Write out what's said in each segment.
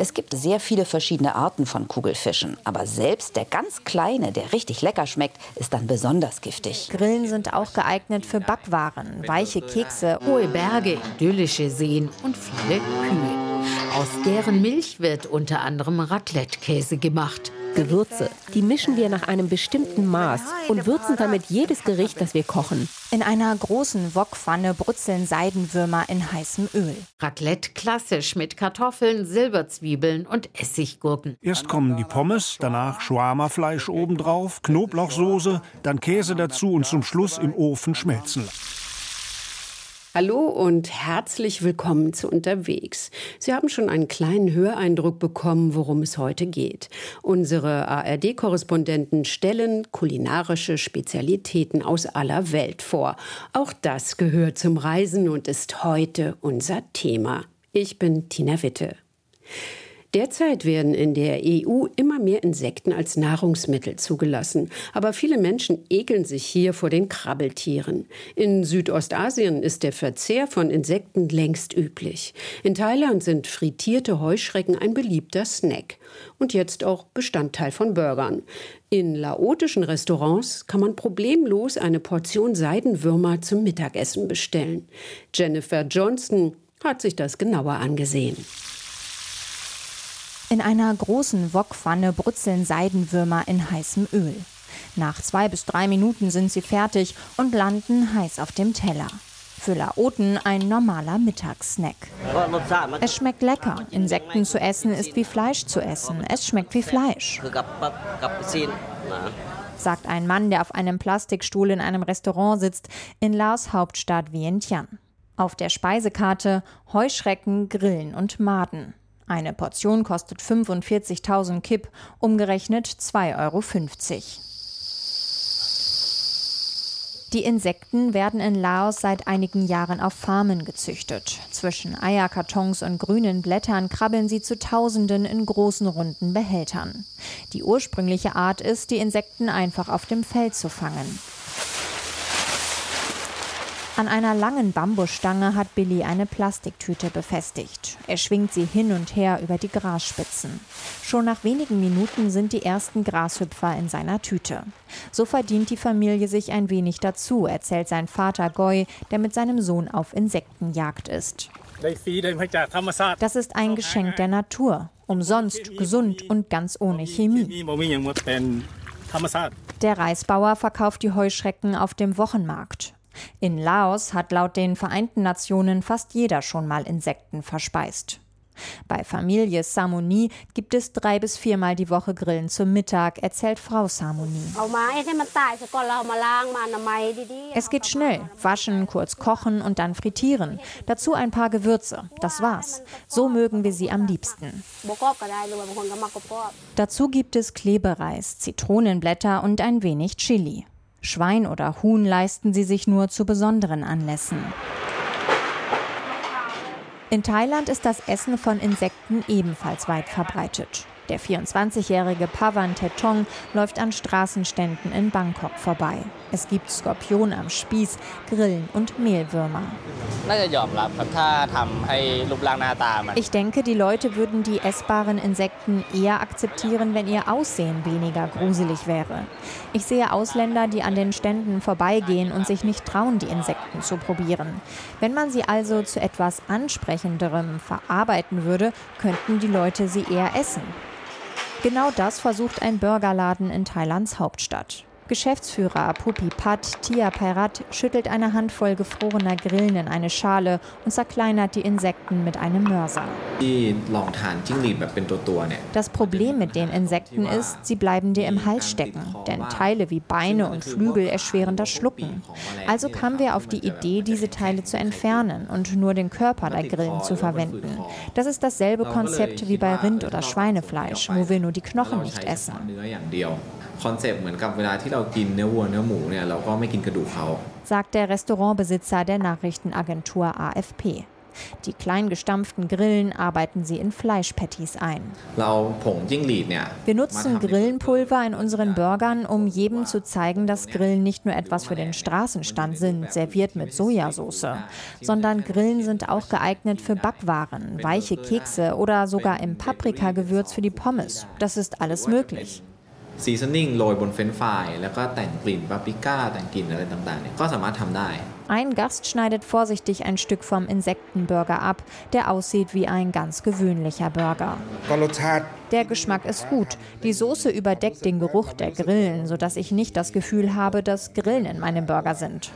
Es gibt sehr viele verschiedene Arten von Kugelfischen, aber selbst der ganz kleine, der richtig lecker schmeckt, ist dann besonders giftig. Grillen sind auch geeignet für Backwaren, weiche Kekse, hohe Berge, idyllische Seen und viele Kühe. Aus deren Milch wird unter anderem Raclette-Käse gemacht. Gewürze. Die mischen wir nach einem bestimmten Maß und würzen damit jedes Gericht, das wir kochen. In einer großen Wokpfanne brutzeln Seidenwürmer in heißem Öl. Raclette klassisch mit Kartoffeln, Silberzwiebeln und Essiggurken. Erst kommen die Pommes, danach Shawarma-Fleisch obendrauf, Knoblauchsoße, dann Käse dazu und zum Schluss im Ofen schmelzen lassen. Hallo und herzlich willkommen zu Unterwegs. Sie haben schon einen kleinen Höreindruck bekommen, worum es heute geht. Unsere ARD-Korrespondenten stellen kulinarische Spezialitäten aus aller Welt vor. Auch das gehört zum Reisen und ist heute unser Thema. Ich bin Tina Witte. Derzeit werden in der EU immer mehr Insekten als Nahrungsmittel zugelassen. Aber viele Menschen ekeln sich hier vor den Krabbeltieren. In Südostasien ist der Verzehr von Insekten längst üblich. In Thailand sind frittierte Heuschrecken ein beliebter Snack. Und jetzt auch Bestandteil von Burgern. In laotischen Restaurants kann man problemlos eine Portion Seidenwürmer zum Mittagessen bestellen. Jennifer Johnston hat sich das genauer angesehen. In einer großen Wokpfanne brutzeln Seidenwürmer in heißem Öl. Nach zwei bis drei Minuten sind sie fertig und landen heiß auf dem Teller. Für Laoten ein normaler Mittagssnack. Es schmeckt lecker. Insekten zu essen ist wie Fleisch zu essen. Es schmeckt wie Fleisch. Sagt ein Mann, der auf einem Plastikstuhl in einem Restaurant sitzt, in Laos Hauptstadt Vientiane. Auf der Speisekarte Heuschrecken, Grillen und Maden. Eine Portion kostet 45.000 Kipp, umgerechnet 2,50 Euro. Die Insekten werden in Laos seit einigen Jahren auf Farmen gezüchtet. Zwischen Eierkartons und grünen Blättern krabbeln sie zu Tausenden in großen runden Behältern. Die ursprüngliche Art ist, die Insekten einfach auf dem Feld zu fangen. An einer langen Bambusstange hat Billy eine Plastiktüte befestigt. Er schwingt sie hin und her über die Grasspitzen. Schon nach wenigen Minuten sind die ersten Grashüpfer in seiner Tüte. So verdient die Familie sich ein wenig dazu, erzählt sein Vater Goy, der mit seinem Sohn auf Insektenjagd ist. Das ist ein Geschenk der Natur. Umsonst, gesund und ganz ohne Chemie. Der Reisbauer verkauft die Heuschrecken auf dem Wochenmarkt. In Laos hat laut den Vereinten Nationen fast jeder schon mal Insekten verspeist. Bei Familie Samoni gibt es drei bis viermal die Woche Grillen zum Mittag, erzählt Frau Samoni. Es geht schnell. Waschen, kurz kochen und dann frittieren. Dazu ein paar Gewürze. Das war's. So mögen wir sie am liebsten. Dazu gibt es Klebereis, Zitronenblätter und ein wenig Chili. Schwein oder Huhn leisten sie sich nur zu besonderen Anlässen. In Thailand ist das Essen von Insekten ebenfalls weit verbreitet. Der 24-jährige Pavan Tetong läuft an Straßenständen in Bangkok vorbei. Es gibt Skorpion am Spieß, Grillen und Mehlwürmer. Ich denke, die Leute würden die essbaren Insekten eher akzeptieren, wenn ihr Aussehen weniger gruselig wäre. Ich sehe Ausländer, die an den Ständen vorbeigehen und sich nicht trauen, die Insekten zu probieren. Wenn man sie also zu etwas Ansprechenderem verarbeiten würde, könnten die Leute sie eher essen. Genau das versucht ein Burgerladen in Thailands Hauptstadt. Geschäftsführer Pupi Pat Tia Pairat schüttelt eine Handvoll gefrorener Grillen in eine Schale und zerkleinert die Insekten mit einem Mörser. Das Problem mit den Insekten ist, sie bleiben dir im Hals stecken, denn Teile wie Beine und Flügel erschweren das Schlucken. Also kamen wir auf die Idee, diese Teile zu entfernen und nur den Körper der Grillen zu verwenden. Das ist dasselbe Konzept wie bei Rind- oder Schweinefleisch, wo wir nur die Knochen nicht essen. คอนเซปต์เหมือนกับเวลาที่เรากินเนื้อวัวเนื้อหมูเนี่ยเราก็ไม่กินกระดูกเขา sagt der Restaurantbesitzer der Nachrichtenagentur AFP. Die klein gestampften Grillen arbeiten sie in Fleischpatties ein. Wir nutzen Grillenpulver in unseren Burgern, um jedem zu zeigen, dass Grillen nicht nur etwas für den Straßenstand sind, serviert mit Sojasauce, sondern Grillen sind auch geeignet für Backwaren, weiche Kekse oder sogar im Paprikagewürz für die Pommes. Das ist alles möglich. ซีซันนิ่งโรยบนเฟรนฟรายแล้วก็แต่งกลิ่นปาปริก้าแต่งกลิ่นอะไรต่างๆเนี่ยก็สามารถทำได้ Ein Gast schneidet vorsichtig ein Stück vom Insektenburger ab, der aussieht wie ein ganz gewöhnlicher Burger. Der Geschmack ist gut. Die Soße überdeckt den Geruch der Grillen, sodass ich nicht das Gefühl habe, dass Grillen in meinem Burger sind.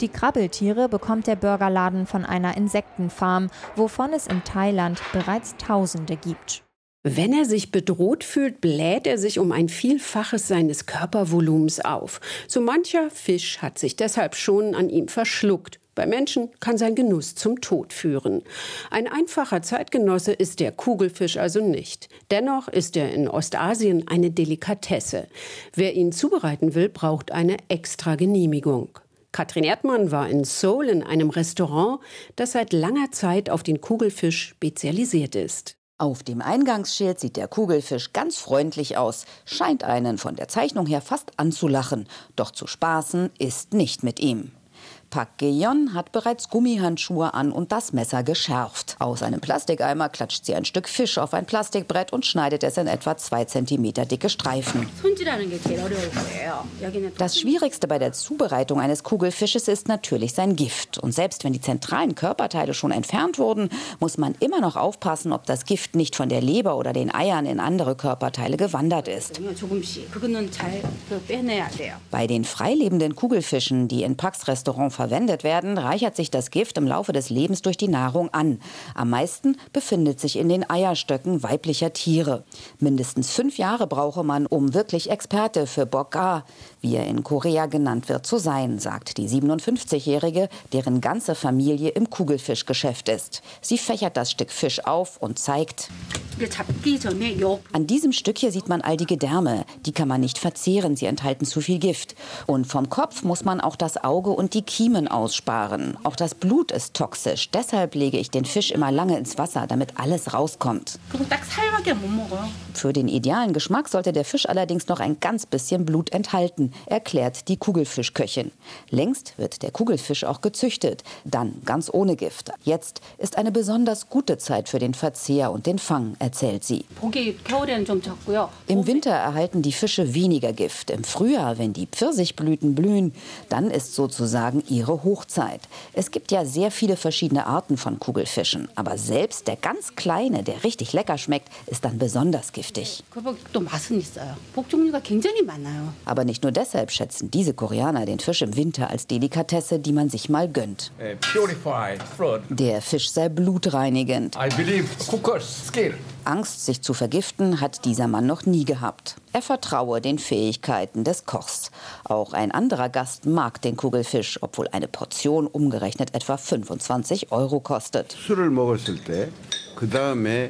Die Krabbeltiere bekommt der Burgerladen von einer Insektenfarm, wovon es in Thailand bereits Tausende gibt. Wenn er sich bedroht fühlt, bläht er sich um ein Vielfaches seines Körpervolumens auf. So mancher Fisch hat sich deshalb schon an ihm verschluckt. Bei Menschen kann sein Genuss zum Tod führen. Ein einfacher Zeitgenosse ist der Kugelfisch also nicht. Dennoch ist er in Ostasien eine Delikatesse. Wer ihn zubereiten will, braucht eine extra Genehmigung. Katrin Erdmann war in Seoul in einem Restaurant, das seit langer Zeit auf den Kugelfisch spezialisiert ist. Auf dem Eingangsschild sieht der Kugelfisch ganz freundlich aus, scheint einen von der Zeichnung her fast anzulachen, doch zu spaßen ist nicht mit ihm. Park Geon hat bereits Gummihandschuhe an und das Messer geschärft. Aus einem Plastikeimer klatscht sie ein Stück Fisch auf ein Plastikbrett und schneidet es in etwa zwei Zentimeter dicke Streifen. Das Schwierigste bei der Zubereitung eines Kugelfisches ist natürlich sein Gift. Und selbst wenn die zentralen Körperteile schon entfernt wurden, muss man immer noch aufpassen, ob das Gift nicht von der Leber oder den Eiern in andere Körperteile gewandert ist. Bei den freilebenden Kugelfischen, die in Parks Restaurant verwendet werden, reichert sich das Gift im Laufe des Lebens durch die Nahrung an. Am meisten befindet sich in den Eierstöcken weiblicher Tiere. Mindestens fünf Jahre brauche man, um wirklich Experte für Bokka, wie er in Korea genannt wird, zu sein, sagt die 57-Jährige, deren ganze Familie im Kugelfischgeschäft ist. Sie fächert das Stück Fisch auf und zeigt. An diesem Stück hier sieht man all die Gedärme. Die kann man nicht verzehren, sie enthalten zu viel Gift. Und vom Kopf muss man auch das Auge und die Kiemen Kiemen aussparen. Auch das Blut ist toxisch. Deshalb lege ich den Fisch immer lange ins Wasser, damit alles rauskommt. Für den idealen Geschmack sollte der Fisch allerdings noch ein ganz bisschen Blut enthalten, erklärt die Kugelfischköchin. Längst wird der Kugelfisch auch gezüchtet, dann ganz ohne Gift. Jetzt ist eine besonders gute Zeit für den Verzehr und den Fang, erzählt sie. Im Winter erhalten die Fische weniger Gift. Im Frühjahr, wenn die Pfirsichblüten blühen, dann ist sozusagen ihre Hochzeit. Es gibt ja sehr viele verschiedene Arten von Kugelfischen, aber selbst der ganz kleine, der richtig lecker schmeckt, ist dann besonders giftig. Aber nicht nur deshalb schätzen diese Koreaner den Fisch im Winter als Delikatesse, die man sich mal gönnt. Der Fisch sei blutreinigend. Angst, sich zu vergiften, hat dieser Mann noch nie gehabt. Er vertraue den Fähigkeiten des Kochs. Auch ein anderer Gast mag den Kugelfisch, obwohl eine Portion umgerechnet etwa 25 Euro kostet.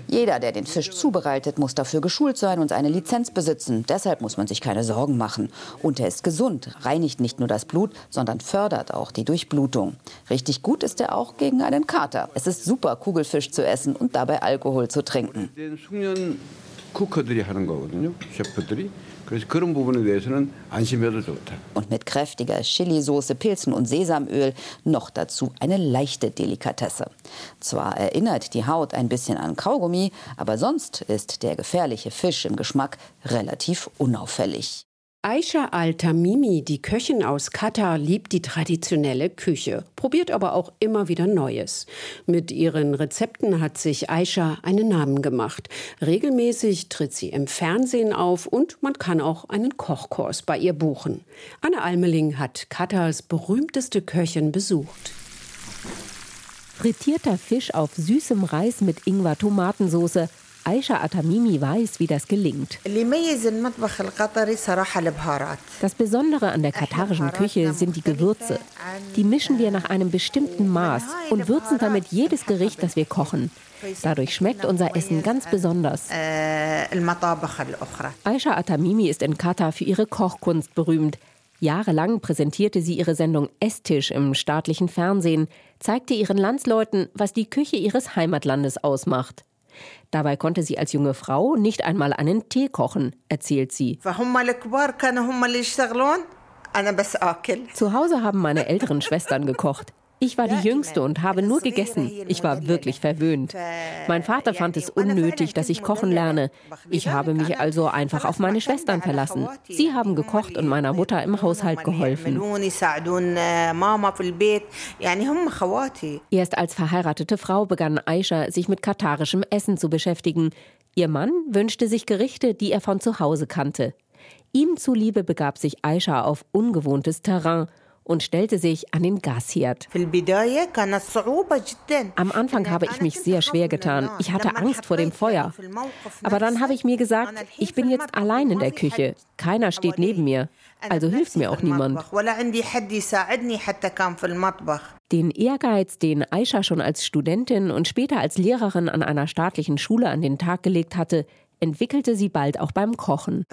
Jeder, der den Fisch zubereitet, muss dafür geschult sein und eine Lizenz besitzen. Deshalb muss man sich keine Sorgen machen. Und er ist gesund, reinigt nicht nur das Blut, sondern fördert auch die Durchblutung. Richtig gut ist er auch gegen einen Kater. Es ist super, Kugelfisch zu essen und dabei Alkohol zu trinken. Und mit kräftiger Chilisauce, Pilzen und Sesamöl noch dazu eine leichte Delikatesse. Zwar erinnert die Haut ein bisschen an Kaugummi, aber sonst ist der gefährliche Fisch im Geschmack relativ unauffällig. Aisha Al-Tamimi, die Köchin aus Katar, liebt die traditionelle Küche, probiert aber auch immer wieder Neues. Mit ihren Rezepten hat sich Aisha einen Namen gemacht. Regelmäßig tritt sie im Fernsehen auf und man kann auch einen Kochkurs bei ihr buchen. Anne Almeling hat Katars berühmteste Köchin besucht. Frittierter Fisch auf süßem Reis mit Ingwer-Tomatensauce Aisha Atamimi weiß, wie das gelingt. Das Besondere an der katarischen Küche sind die Gewürze. Die mischen wir nach einem bestimmten Maß und würzen damit jedes Gericht, das wir kochen. Dadurch schmeckt unser Essen ganz besonders. Aisha Atamimi ist in Katar für ihre Kochkunst berühmt. Jahrelang präsentierte sie ihre Sendung Esstisch im staatlichen Fernsehen, zeigte ihren Landsleuten, was die Küche ihres Heimatlandes ausmacht. Dabei konnte sie als junge Frau nicht einmal einen Tee kochen, erzählt sie. Zu Hause haben meine älteren Schwestern gekocht. Ich war die Jüngste und habe nur gegessen. Ich war wirklich verwöhnt. Mein Vater fand es unnötig, dass ich kochen lerne. Ich habe mich also einfach auf meine Schwestern verlassen. Sie haben gekocht und meiner Mutter im Haushalt geholfen. Erst als verheiratete Frau begann Aisha, sich mit katarischem Essen zu beschäftigen. Ihr Mann wünschte sich Gerichte, die er von zu Hause kannte. Ihm zuliebe begab sich Aisha auf ungewohntes Terrain und stellte sich an den Gasherd. Am Anfang habe ich mich sehr schwer getan. Ich hatte Angst vor dem Feuer. Aber dann habe ich mir gesagt, ich bin jetzt allein in der Küche. Keiner steht neben mir. Also hilft mir auch niemand. Den Ehrgeiz, den Aisha schon als Studentin und später als Lehrerin an einer staatlichen Schule an den Tag gelegt hatte, entwickelte sie bald auch beim Kochen.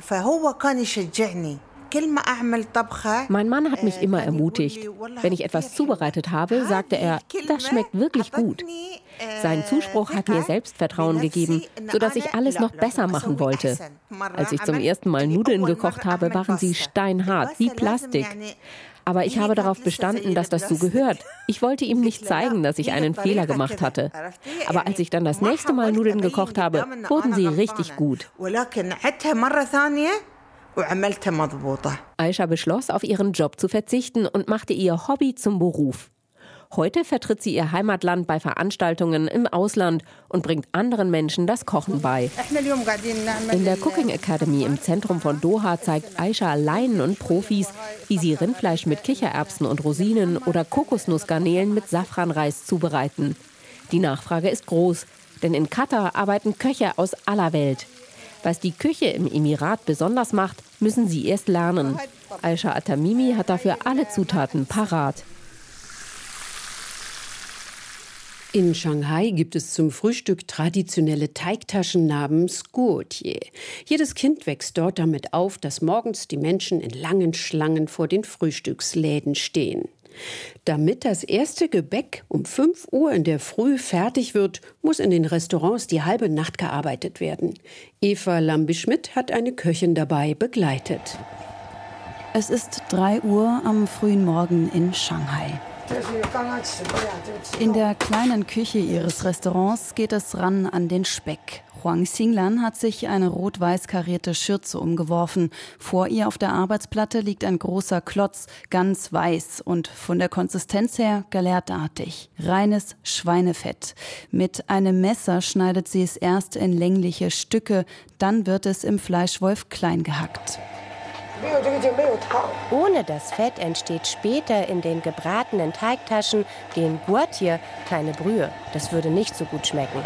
Mein Mann hat mich immer ermutigt. Wenn ich etwas zubereitet habe, sagte er, das schmeckt wirklich gut. Sein Zuspruch hat mir Selbstvertrauen gegeben, sodass ich alles noch besser machen wollte. Als ich zum ersten Mal Nudeln gekocht habe, waren sie steinhart, wie Plastik. Aber ich habe darauf bestanden, dass das so gehört. Ich wollte ihm nicht zeigen, dass ich einen Fehler gemacht hatte. Aber als ich dann das nächste Mal Nudeln gekocht habe, wurden sie richtig gut. Aisha beschloss, auf ihren Job zu verzichten und machte ihr Hobby zum Beruf. Heute vertritt sie ihr Heimatland bei Veranstaltungen im Ausland und bringt anderen Menschen das Kochen bei. In der Cooking Academy im Zentrum von Doha zeigt Aisha Laien und Profis, wie sie Rindfleisch mit Kichererbsen und Rosinen oder Kokosnussgarnelen mit Safranreis zubereiten. Die Nachfrage ist groß, denn in Katar arbeiten Köche aus aller Welt. Was die Küche im Emirat besonders macht, müssen Sie erst lernen. Aisha Atamimi hat dafür alle Zutaten parat. In Shanghai gibt es zum Frühstück traditionelle Teigtaschen namens Guotie. Jedes Kind wächst dort damit auf, dass morgens die Menschen in langen Schlangen vor den Frühstücksläden stehen. Damit das erste Gebäck um 5 Uhr in der Früh fertig wird, muss in den Restaurants die halbe Nacht gearbeitet werden. Eva Lambi-Schmidt hat eine Köchin dabei begleitet. Es ist 3 Uhr am frühen Morgen in Shanghai. In der kleinen Küche ihres Restaurants geht es ran an den Speck. Huang Xinglan hat sich eine rot-weiß karierte Schürze umgeworfen. Vor ihr auf der Arbeitsplatte liegt ein großer Klotz, ganz weiß und von der Konsistenz her galertartig. Reines Schweinefett. Mit einem Messer schneidet sie es erst in längliche Stücke, dann wird es im Fleischwolf klein gehackt. Ohne das Fett entsteht später in den gebratenen Teigtaschen, den Guatier, keine Brühe. Das würde nicht so gut schmecken.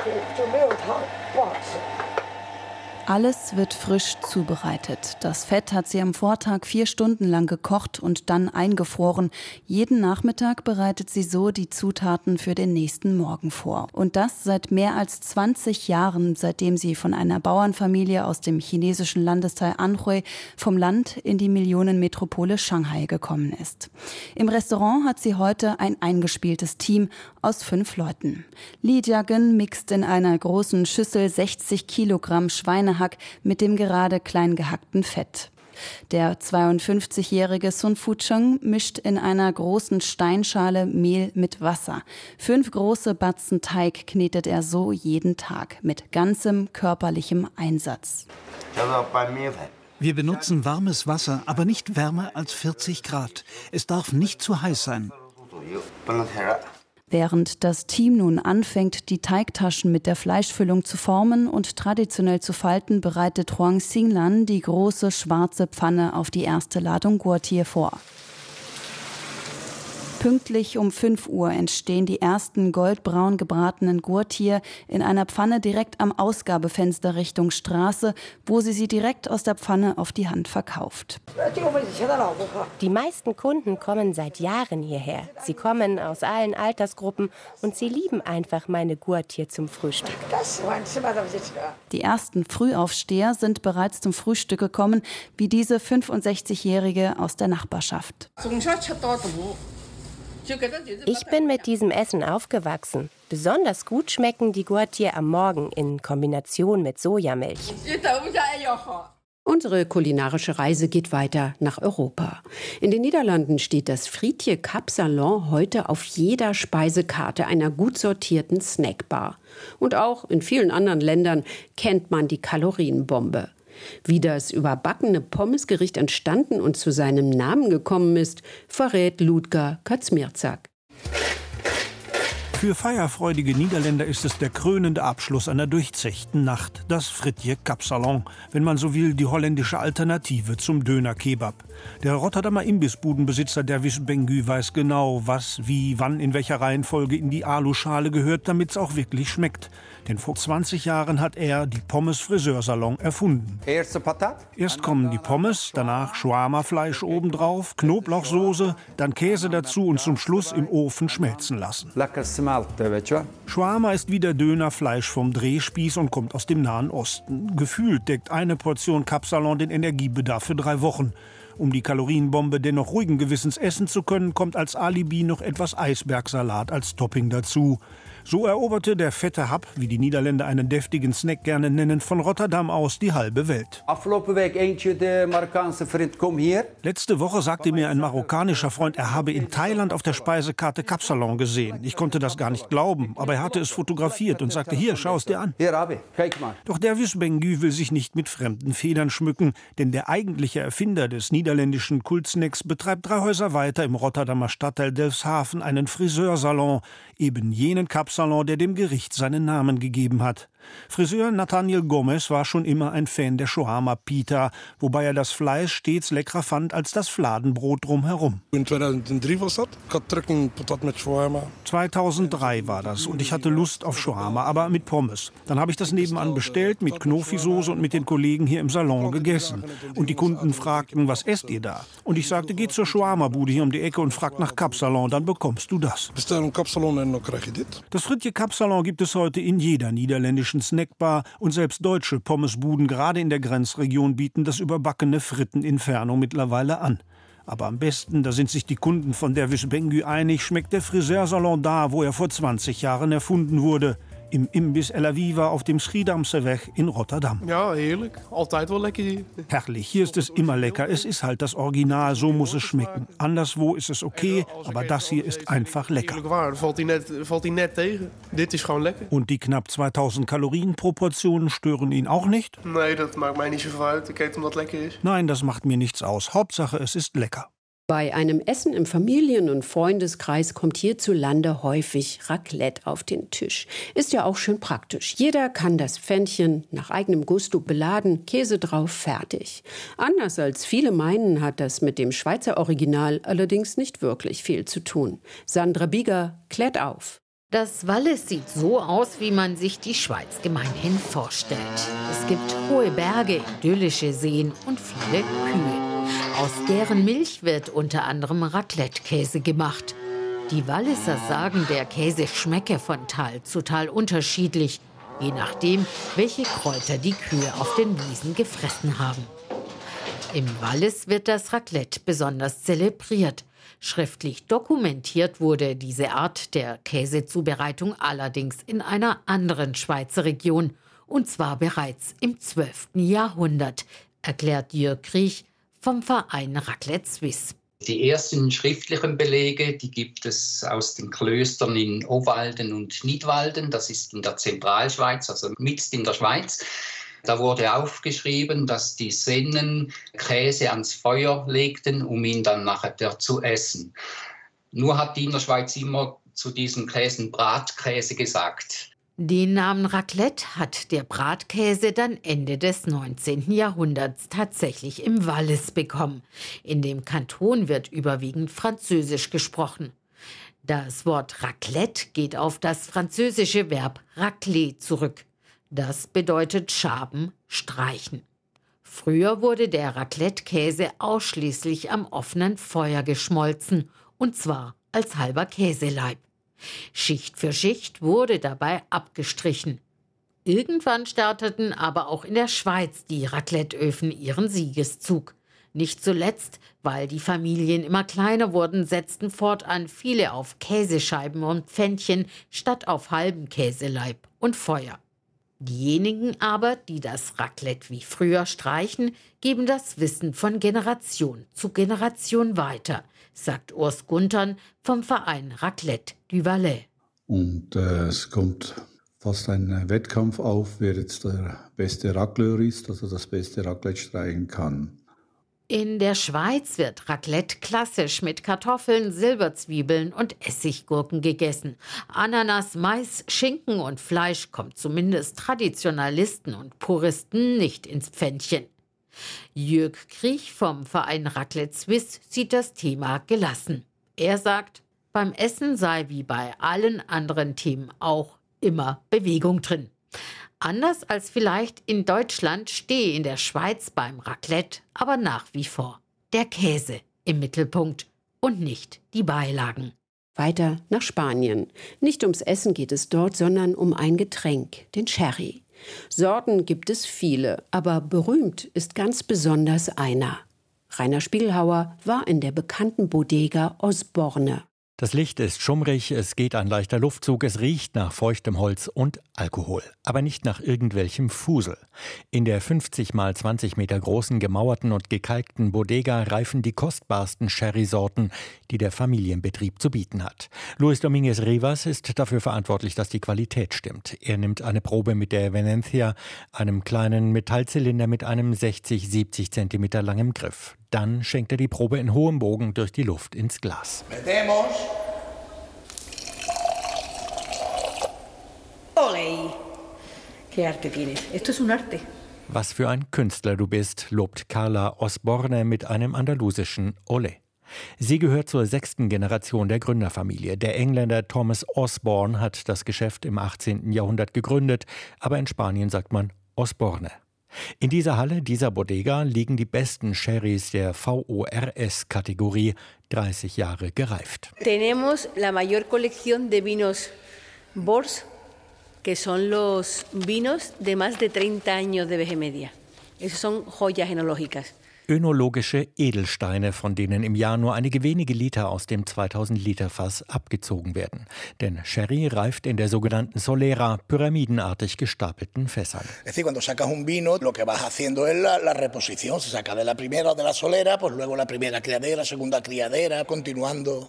Alles wird frisch zubereitet. Das Fett hat sie am Vortag vier Stunden lang gekocht und dann eingefroren. Jeden Nachmittag bereitet sie so die Zutaten für den nächsten Morgen vor. Und das seit mehr als 20 Jahren, seitdem sie von einer Bauernfamilie aus dem chinesischen Landesteil Anhui vom Land in die Millionenmetropole Shanghai gekommen ist. Im Restaurant hat sie heute ein eingespieltes Team aus fünf Leuten. Li Jiagen mixt in einer großen Schüssel 60 Kilogramm Schweine Schweinehack mit dem gerade klein gehackten Fett. Der 52-jährige Sun Fucheng mischt in einer großen Steinschale Mehl mit Wasser. Fünf große Batzen Teig knetet er so jeden Tag mit ganzem körperlichem Einsatz. Wir benutzen warmes Wasser, aber nicht wärmer als 40 Grad. Es darf nicht zu heiß sein. Während das Team nun anfängt, die Teigtaschen mit der Fleischfüllung zu formen und traditionell zu falten, bereitet Huang Xinglan die große schwarze Pfanne auf die erste Ladung Gurtier vor. Pünktlich um 5 Uhr entstehen die ersten goldbraun gebratenen Gurtier in einer Pfanne direkt am Ausgabefenster Richtung Straße, wo sie sie direkt aus der Pfanne auf die Hand verkauft. Die meisten Kunden kommen seit Jahren hierher. Sie kommen aus allen Altersgruppen und sie lieben einfach meine Gurtier zum Frühstück. Die ersten Frühaufsteher sind bereits zum Frühstück gekommen, wie diese 65-Jährige aus der Nachbarschaft. Ich bin mit diesem Essen aufgewachsen. Besonders gut schmecken die Guatier am Morgen in Kombination mit Sojamilch. Unsere kulinarische Reise geht weiter nach Europa. In den Niederlanden steht das Frietje Cap Salon heute auf jeder Speisekarte einer gut sortierten Snackbar. Und auch in vielen anderen Ländern kennt man die Kalorienbombe. Wie das überbackene Pommesgericht entstanden und zu seinem Namen gekommen ist, verrät Ludger Katzmirzak. Für feierfreudige Niederländer ist es der krönende Abschluss einer durchzechten Nacht, das Fritje Kapsalon, wenn man so will, die holländische Alternative zum Döner-Kebab. Der Rotterdamer Imbissbudenbesitzer Derwisch Bengü weiß genau, was, wie, wann, in welcher Reihenfolge in die Aluschale gehört, damit es auch wirklich schmeckt. Denn vor 20 Jahren hat er die Pommes Friseursalon erfunden. Erst kommen die Pommes, danach Shawarma-Fleisch obendrauf, Knoblauchsoße, dann Käse dazu und zum Schluss im Ofen schmelzen lassen. Shawarma ist wie der Dönerfleisch vom Drehspieß und kommt aus dem Nahen Osten. Gefühlt deckt eine Portion Kapsalon den Energiebedarf für drei Wochen. Um die Kalorienbombe dennoch ruhigen Gewissens essen zu können, kommt als Alibi noch etwas Eisbergsalat als Topping dazu. So eroberte der fette Hub, wie die Niederländer einen deftigen Snack gerne nennen, von Rotterdam aus die halbe Welt. Letzte Woche sagte mir ein marokkanischer Freund, er habe in Thailand auf der Speisekarte Kapsalon gesehen. Ich konnte das gar nicht glauben, aber er hatte es fotografiert und sagte, hier, schau es dir an. Doch Derwisch Bengü will sich nicht mit fremden Federn schmücken, denn der eigentliche Erfinder des niederländischen Kultsnacks betreibt drei Häuser weiter im Rotterdamer Stadtteil Delfshaven einen Friseursalon, eben jenen Kapsalon, der dem Gericht seinen Namen gegeben hat. Friseur Nathaniel Gomez war schon immer ein Fan der Shawarma Pita, wobei er das Fleisch stets leckerer fand als das Fladenbrot drumherum. In 2003 war das. Ich hatte Drücken Patat mit Shawarma. 2003 war das und ich hatte Lust auf Shawarma, aber mit Pommes. Dann habe ich das nebenan bestellt mit Knofi-Soße und mit den Kollegen hier im Salon gegessen. Und die Kunden fragten, was esst ihr da? Und ich sagte, geh zur Shawarma-Bude hier um die Ecke und frag nach Kapsalon, dann bekommst du das. Bestell ein Kapsalon und dann krieg ich das. Das Fritje Kapsalon gibt es heute in jeder niederländischen Snackbar und selbst deutsche Pommesbuden gerade in der Grenzregion bieten das überbackene Fritten-Inferno mittlerweile an. Aber am besten, da sind sich die Kunden von Derwisch Bengü einig, schmeckt der Friseursalon da, wo er vor 20 Jahren erfunden wurde im Imbiss El Aviva auf dem Schiedamse Weg in Rotterdam. Ja, heerlijk. Altijd wel lekker hier. Herrlich, hier ist es immer lecker. Es ist halt das Original, so muss es schmecken. Anderswo ist es okay, aber das hier ist einfach lecker. Und die knapp 2000 Kalorienproportionen stören ihn auch nicht? Nee, dat maakt mij niet zoveel uit. Ik eet omdat het lekker is. Nein, das macht mir nichts aus. Hauptsache, es ist lecker. Bei einem Essen im Familien- und Freundeskreis kommt hierzulande häufig Raclette auf den Tisch. Ist ja auch schön praktisch. Jeder kann das Pfännchen nach eigenem Gusto beladen, Käse drauf, fertig. Anders als viele meinen, hat das mit dem Schweizer Original allerdings nicht wirklich viel zu tun. Sandra Bieger klärt auf. Das Wallis sieht so aus, wie man sich die Schweiz gemeinhin vorstellt. Es gibt hohe Berge, idyllische Seen und viele Kühe. Aus deren Milch wird unter anderem Raclette-Käse gemacht. Die Walliser sagen, der Käse schmecke von Tal zu Tal unterschiedlich, je nachdem, welche Kräuter die Kühe auf den Wiesen gefressen haben. Im Wallis wird das Raclette besonders zelebriert. Schriftlich dokumentiert wurde diese Art der Käsezubereitung allerdings in einer anderen Schweizer Region, und zwar bereits im 12. Jahrhundert, erklärt Jörg Kriech, vom Verein Raclette Suisse. Die ersten schriftlichen Belege, die gibt es aus den Klöstern in Obwalden und Nidwalden. Das ist in der Zentralschweiz, also mitten in der Schweiz. Da wurde aufgeschrieben, dass die Sennen Käse ans Feuer legten, um ihn dann nachher zu essen. Nur hat die Innerschweiz immer zu diesen Käsen Bratkäse gesagt. Den Namen Raclette hat der Bratkäse dann Ende des 19. Jahrhunderts tatsächlich im Wallis bekommen. In dem Kanton wird überwiegend Französisch gesprochen. Das Wort Raclette geht auf das französische Verb racler zurück. Das bedeutet Schaben, streichen. Früher wurde der Raclette-Käse ausschließlich am offenen Feuer geschmolzen, und zwar als halber Käseleib. Schicht für Schicht wurde dabei abgestrichen. Irgendwann starteten aber auch in der Schweiz die Racletteöfen ihren Siegeszug. Nicht zuletzt, weil die Familien immer kleiner wurden, setzten fortan viele auf Käsescheiben und Pfännchen statt auf halben Käseleib und Feuer. Diejenigen aber, die das Raclette wie früher streichen, geben das Wissen von Generation zu Generation weiter, sagt Urs Guntern vom Verein Raclette du Valais. Und äh, es kommt fast ein Wettkampf auf, wer jetzt der beste Racleur ist, also das beste Raclette streichen kann. In der Schweiz wird Raclette klassisch mit Kartoffeln, Silberzwiebeln und Essiggurken gegessen. Ananas, Mais, Schinken und Fleisch kommt zumindest Traditionalisten und Puristen nicht ins Pfännchen. Jürg Kriech vom Verein Raclette Swiss sieht das Thema gelassen. Er sagt, beim Essen sei wie bei allen anderen Themen auch immer Bewegung drin. Anders als vielleicht in Deutschland stehe in der Schweiz beim Raclette aber nach wie vor der Käse im Mittelpunkt und nicht die Beilagen. Weiter nach Spanien. Nicht ums Essen geht es dort, sondern um ein Getränk, den Sherry. Sorten gibt es viele, aber berühmt ist ganz besonders einer. Rainer Spiegelhauer war in der bekannten Bodega Osborne. Das Licht ist schummrig, es geht ein leichter Luftzug, es riecht nach feuchtem Holz und Alkohol, aber nicht nach irgendwelchem Fusel. In der 50 mal 20 Meter großen gemauerten und gekalkten Bodega reifen die kostbarsten Sherry-Sorten, die der Familienbetrieb zu bieten hat. Luis Dominguez Rivas ist dafür verantwortlich, dass die Qualität stimmt. Er nimmt eine Probe mit der Venencia, einem kleinen Metallzylinder mit einem 60, 70 Zentimeter langen Griff. Dann schenkt er die Probe in hohem Bogen durch die Luft ins Glas. Metemos. Olé. Qué arte tienes. Esto es un arte. Was für ein Künstler du bist, lobt Carla Osborne mit einem andalusischen Olé. Sie gehört zur sechsten Generation der Gründerfamilie. Der Engländer Thomas Osborne hat das Geschäft im 18. Jahrhundert gegründet, aber in Spanien sagt man Osborne. In dieser Halle, dieser Bodega, liegen die besten Sherrys der VORS-Kategorie, 30 Jahre gereift. Tenemos la mayor colección de vinos Bors, que son los vinos de más de 30 años de veje media. Esos son joyas enológicas önologische Edelsteine, von denen im Jahr nur einige wenige Liter aus dem 2000 Liter Fass abgezogen werden. Denn Sherry reift in der sogenannten Solera, pyramidenartig gestapelten Fässern.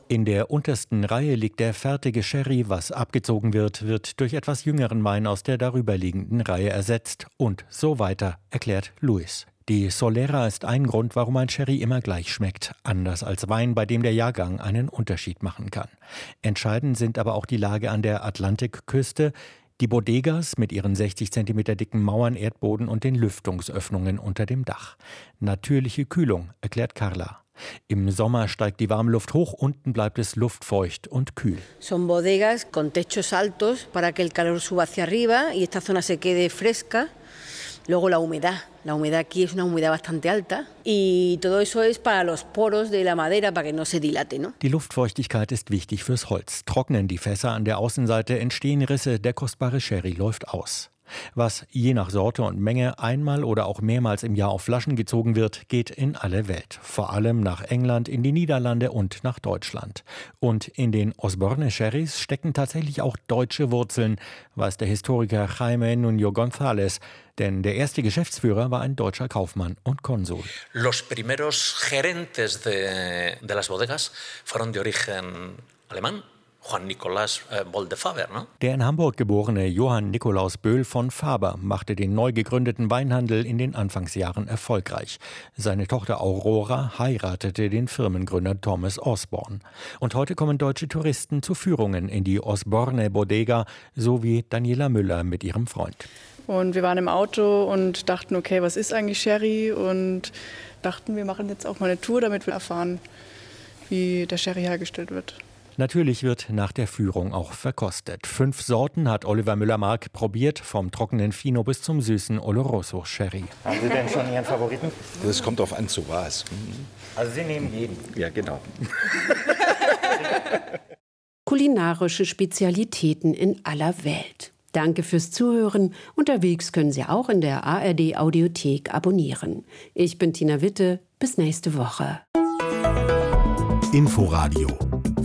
In der untersten Reihe liegt der fertige Sherry. Was abgezogen wird, wird durch etwas jüngeren Wein aus der darüberliegenden Reihe ersetzt und so weiter, erklärt Louis. Die Solera ist ein Grund, warum ein Sherry immer gleich schmeckt, anders als Wein, bei dem der Jahrgang einen Unterschied machen kann. Entscheidend sind aber auch die Lage an der Atlantikküste, die Bodegas mit ihren 60 cm dicken Mauern, Erdboden und den Lüftungsöffnungen unter dem Dach. Natürliche Kühlung, erklärt Carla. Im Sommer steigt die Warmluft hoch, unten bleibt es luftfeucht und kühl. Son bodegas con techos altos para que el calor suba hacia arriba y esta zona se quede fresca. Luego la humedad. La humedad aquí es una humedad bastante alta y todo eso es para los poros de la madera, para que no se dilate. ¿no? Die Luftfeuchtigkeit ist wichtig fürs Holz. Trocknen die Fässer an der Außenseite, entstehen Risse, der kostbare Sherry läuft aus. Was je nach Sorte und Menge einmal oder auch mehrmals im Jahr auf Flaschen gezogen wird, geht in alle Welt. Vor allem nach England, in die Niederlande und nach Deutschland. Und in den Osborne Sherrys stecken tatsächlich auch deutsche Wurzeln, weiß der Historiker Jaime Nuno González. Denn der erste Geschäftsführer war ein deutscher Kaufmann und Konsul. Los primeros gerentes de, de las bodegas fueron de origen alemán Juan Nikolaus äh, Boll de Faber. Ne? Der in Hamburg geborene Johann Nikolaus Böhl von Faber machte den neu gegründeten Weinhandel in den Anfangsjahren erfolgreich. Seine Tochter Aurora heiratete den Firmengründer Thomas Osborne. Und heute kommen deutsche Touristen zu Führungen in die Osborne Bodega, so wie Daniela Müller mit ihrem Freund. Und wir waren im Auto und dachten, okay, was ist eigentlich Sherry? Und dachten, wir machen jetzt auch mal eine Tour, damit wir erfahren, wie der Sherry hergestellt wird. Natürlich wird nach der Führung auch verkostet. Fünf Sorten hat Oliver Müller-Mark probiert, vom trockenen Fino bis zum süßen Oloroso Sherry. Haben Sie denn schon Ihren Favoriten? Das kommt auf an, zu was. Also Sie nehmen jeden? Ja, genau. Kulinarische Spezialitäten in aller Welt. Danke fürs Zuhören. Unterwegs können Sie auch in der ARD Audiothek abonnieren. Ich bin Tina Witte. Bis nächste Woche. Inforadio